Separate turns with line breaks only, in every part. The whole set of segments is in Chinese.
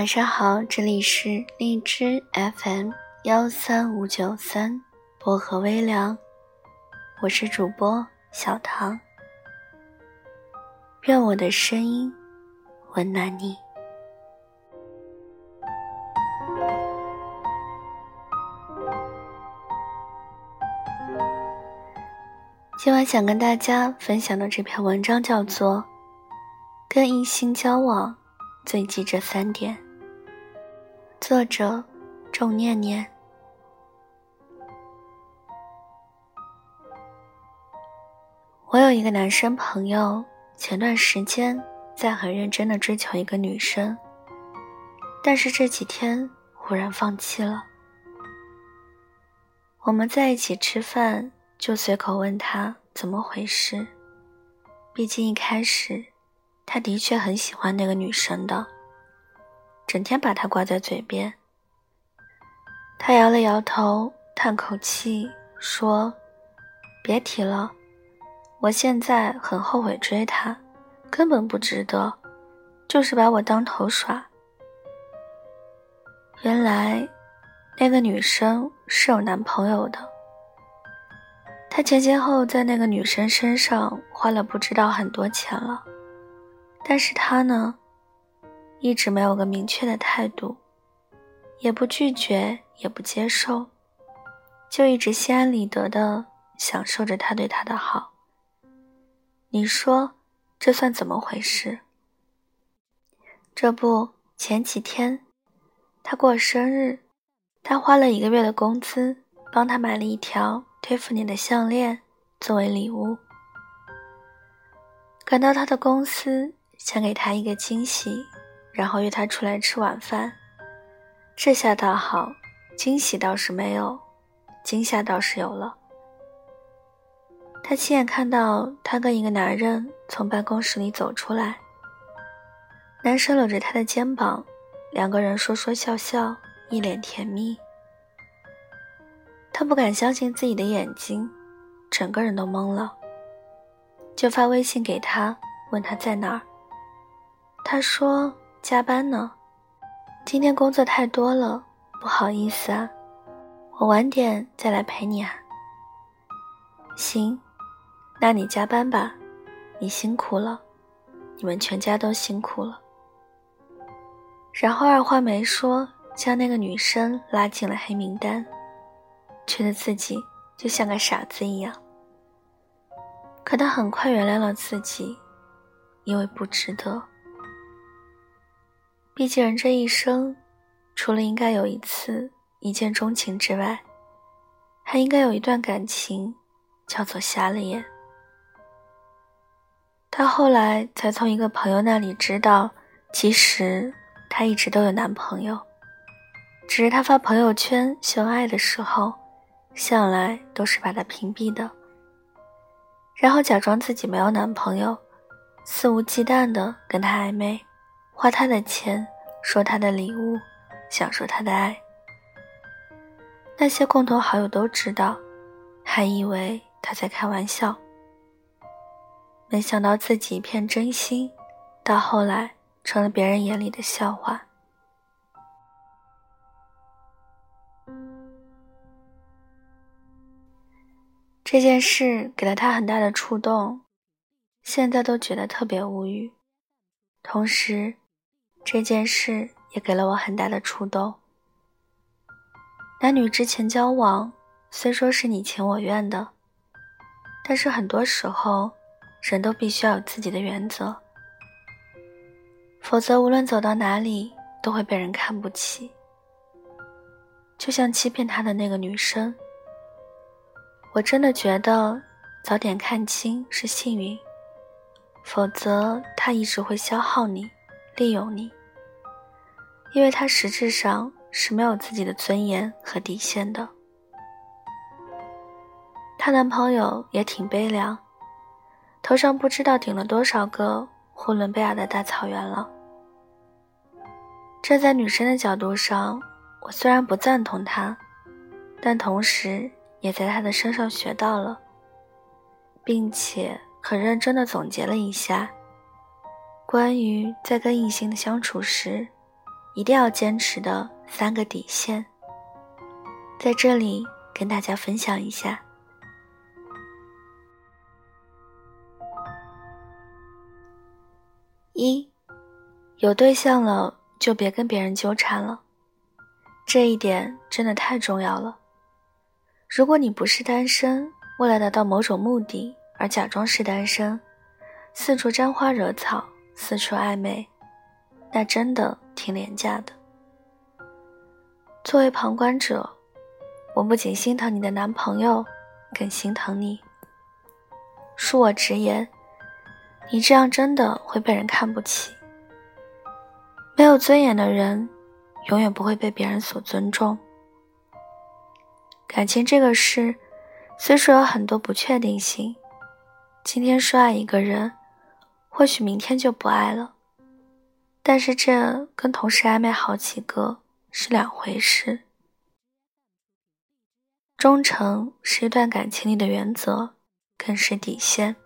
晚上好，这里是荔枝 FM 幺三五九三薄荷微凉，我是主播小唐。愿我的声音温暖你。今晚想跟大家分享的这篇文章叫做《跟异性交往》。最忌这三点。作者：仲念念。我有一个男生朋友，前段时间在很认真的追求一个女生，但是这几天忽然放弃了。我们在一起吃饭，就随口问他怎么回事，毕竟一开始。他的确很喜欢那个女生的，整天把她挂在嘴边。他摇了摇头，叹口气说：“别提了，我现在很后悔追她，根本不值得，就是把我当头耍。”原来，那个女生是有男朋友的。他前前后在那个女生身上花了不知道很多钱了。但是他呢，一直没有个明确的态度，也不拒绝，也不接受，就一直心安理得的享受着他对他的好。你说这算怎么回事？这不，前几天他过生日，他花了一个月的工资帮他买了一条蒂芙尼的项链作为礼物，赶到他的公司。想给他一个惊喜，然后约他出来吃晚饭。这下倒好，惊喜倒是没有，惊吓倒是有了。他亲眼看到他跟一个男人从办公室里走出来，男生搂着他的肩膀，两个人说说笑笑，一脸甜蜜。他不敢相信自己的眼睛，整个人都懵了，就发微信给他，问他在哪儿。他说：“加班呢，今天工作太多了，不好意思啊，我晚点再来陪你啊。”行，那你加班吧，你辛苦了，你们全家都辛苦了。然后二话没说，将那个女生拉进了黑名单，觉得自己就像个傻子一样。可他很快原谅了自己，因为不值得。毕竟人这一生，除了应该有一次一见钟情之外，还应该有一段感情，叫做瞎了眼。她后来才从一个朋友那里知道，其实她一直都有男朋友，只是她发朋友圈秀爱的时候，向来都是把他屏蔽的，然后假装自己没有男朋友，肆无忌惮的跟他暧昧。花他的钱，收他的礼物，享受他的爱。那些共同好友都知道，还以为他在开玩笑。没想到自己一片真心，到后来成了别人眼里的笑话。这件事给了他很大的触动，现在都觉得特别无语，同时。这件事也给了我很大的触动。男女之前交往，虽说是你情我愿的，但是很多时候，人都必须要有自己的原则，否则无论走到哪里，都会被人看不起。就像欺骗他的那个女生，我真的觉得早点看清是幸运，否则他一直会消耗你。利用你，因为他实质上是没有自己的尊严和底线的。她男朋友也挺悲凉，头上不知道顶了多少个呼伦贝尔的大草原了。站在女生的角度上，我虽然不赞同他，但同时也在他的身上学到了，并且很认真的总结了一下。关于在跟异性相处时，一定要坚持的三个底线，在这里跟大家分享一下。一，有对象了就别跟别人纠缠了，这一点真的太重要了。如果你不是单身，为了达到某种目的而假装是单身，四处沾花惹草，四处暧昧，那真的挺廉价的。作为旁观者，我不仅心疼你的男朋友，更心疼你。恕我直言。你这样真的会被人看不起。没有尊严的人，永远不会被别人所尊重。感情这个事，虽说有很多不确定性，今天说爱一个人，或许明天就不爱了。但是这跟同时暧昧好几个是两回事。忠诚是一段感情里的原则，更是底线。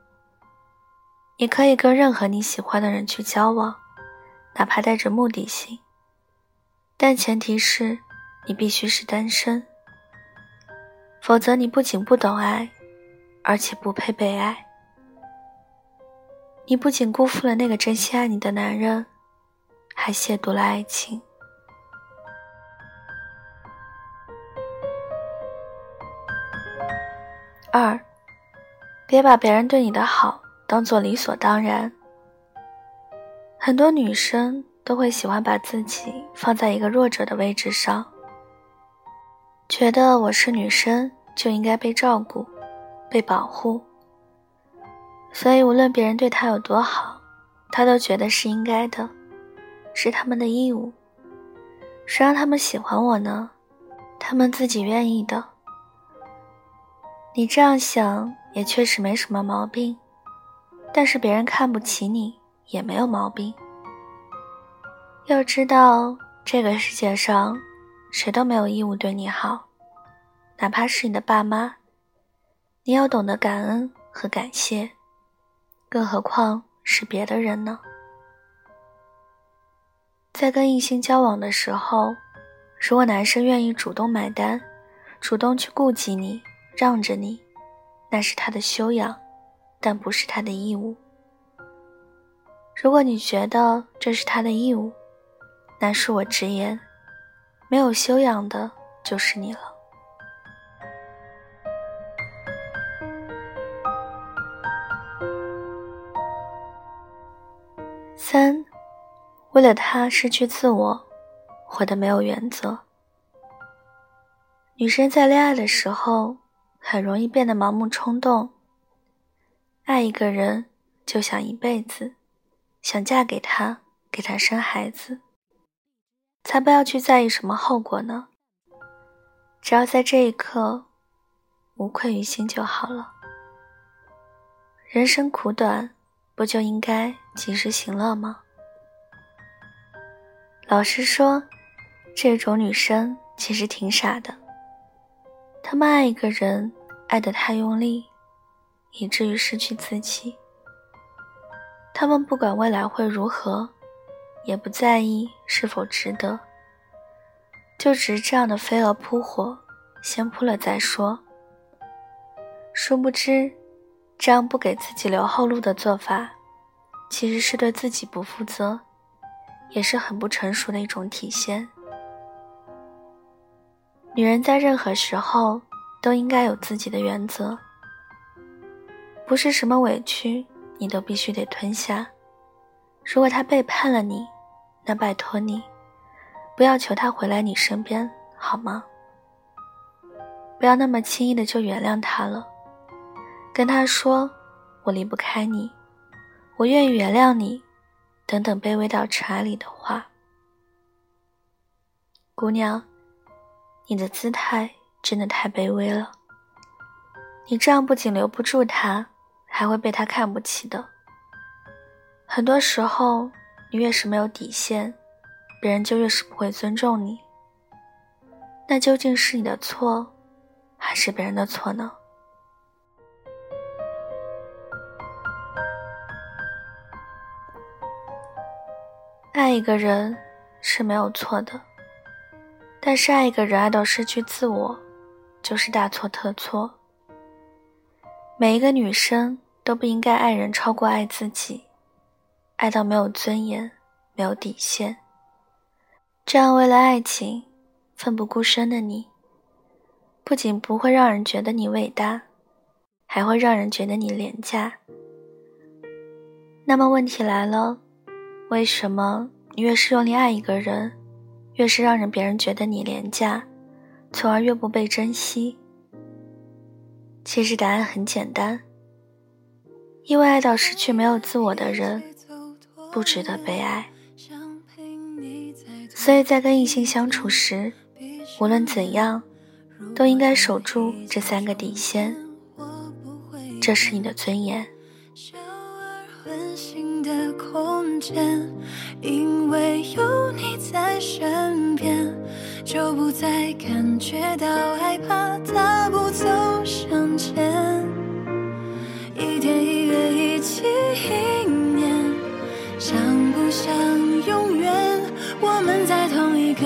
你可以跟任何你喜欢的人去交往，哪怕带着目的性，但前提是你必须是单身，否则你不仅不懂爱，而且不配被爱。你不仅辜负了那个真心爱你的男人，还亵渎了爱情。二，别把别人对你的好。当做理所当然，很多女生都会喜欢把自己放在一个弱者的位置上，觉得我是女生就应该被照顾、被保护，所以无论别人对他有多好，他都觉得是应该的，是他们的义务。谁让他们喜欢我呢？他们自己愿意的。你这样想也确实没什么毛病。但是别人看不起你也没有毛病。要知道，这个世界上，谁都没有义务对你好，哪怕是你的爸妈。你要懂得感恩和感谢，更何况是别的人呢？在跟异性交往的时候，如果男生愿意主动买单，主动去顾及你，让着你，那是他的修养。但不是他的义务。如果你觉得这是他的义务，那恕我直言，没有修养的就是你了。为了他失去自我，活得没有原则。女生在恋爱的时候，很容易变得盲目冲动。爱一个人就想一辈子，想嫁给他，给他生孩子，才不要去在意什么后果呢？只要在这一刻无愧于心就好了。人生苦短，不就应该及时行乐吗？老实说，这种女生其实挺傻的，她们爱一个人爱得太用力。以至于失去自己。他们不管未来会如何，也不在意是否值得，就只是这样的飞蛾扑火，先扑了再说。殊不知，这样不给自己留后路的做法，其实是对自己不负责，也是很不成熟的一种体现。女人在任何时候都应该有自己的原则。不是什么委屈你都必须得吞下。如果他背叛了你，那拜托你，不要求他回来你身边，好吗？不要那么轻易的就原谅他了。跟他说：“我离不开你，我愿意原谅你。”等等卑微到茶里的话。姑娘，你的姿态真的太卑微了。你这样不仅留不住他。还会被他看不起的。很多时候，你越是没有底线，别人就越是不会尊重你。那究竟是你的错，还是别人的错呢？爱一个人，
是没有错的，但是爱一个人爱到失去自我，就是大错特错。每一个女生都不应该爱人超过爱自己，爱到没有尊严、没有底线。这样为了爱情奋不顾身的你，不仅不会让人觉得你伟大，还会让人觉得你廉价。那么问题来了，为什么你越是用力爱一个人，越是让人别人觉得你廉价，从而越不被珍惜？其实答案很简单，因为爱到失去没有自我的人，不值得被爱。所以在跟异性相处时，无论怎样，都应该守住这三个底线。这是你的尊严。的空间因为有你在身边。就不再感觉到害怕，大步走向前，一天一月一起一年，像不像永远？我们在同一个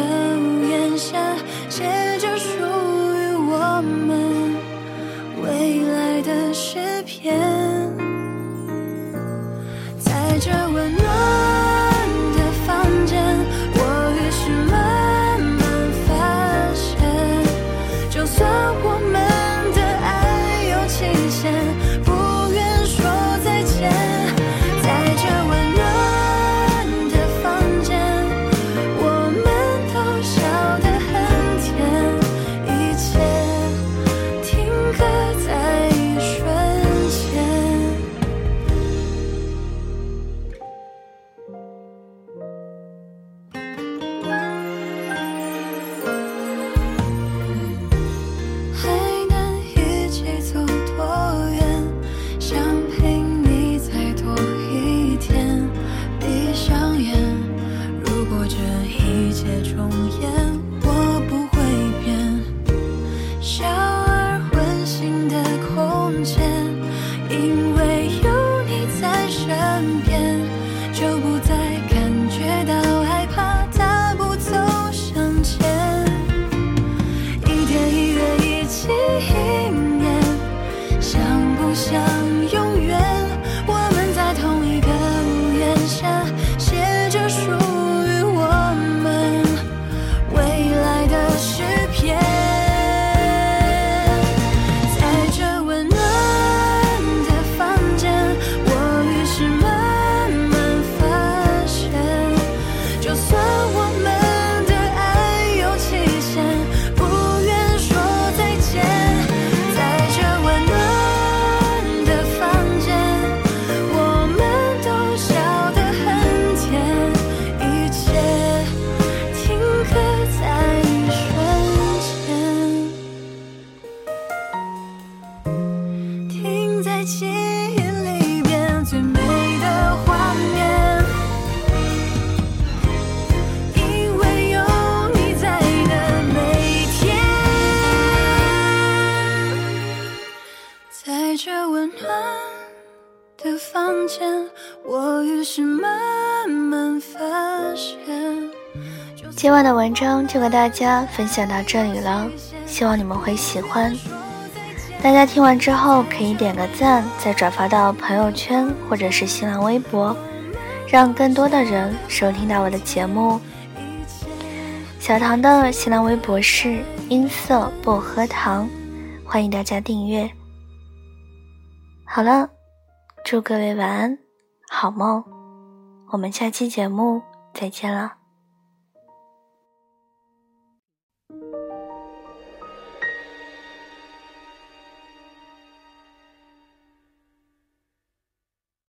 今晚的文章就和大家分享到这里了，希望你们会喜欢。大家听完之后可以点个赞，再转发到朋友圈或者是新浪微博，让更多的人收听到我的节目。小唐的新浪微博是音色薄荷糖，欢迎大家订阅。好了，祝各位晚安，好梦，我们下期节目再见了。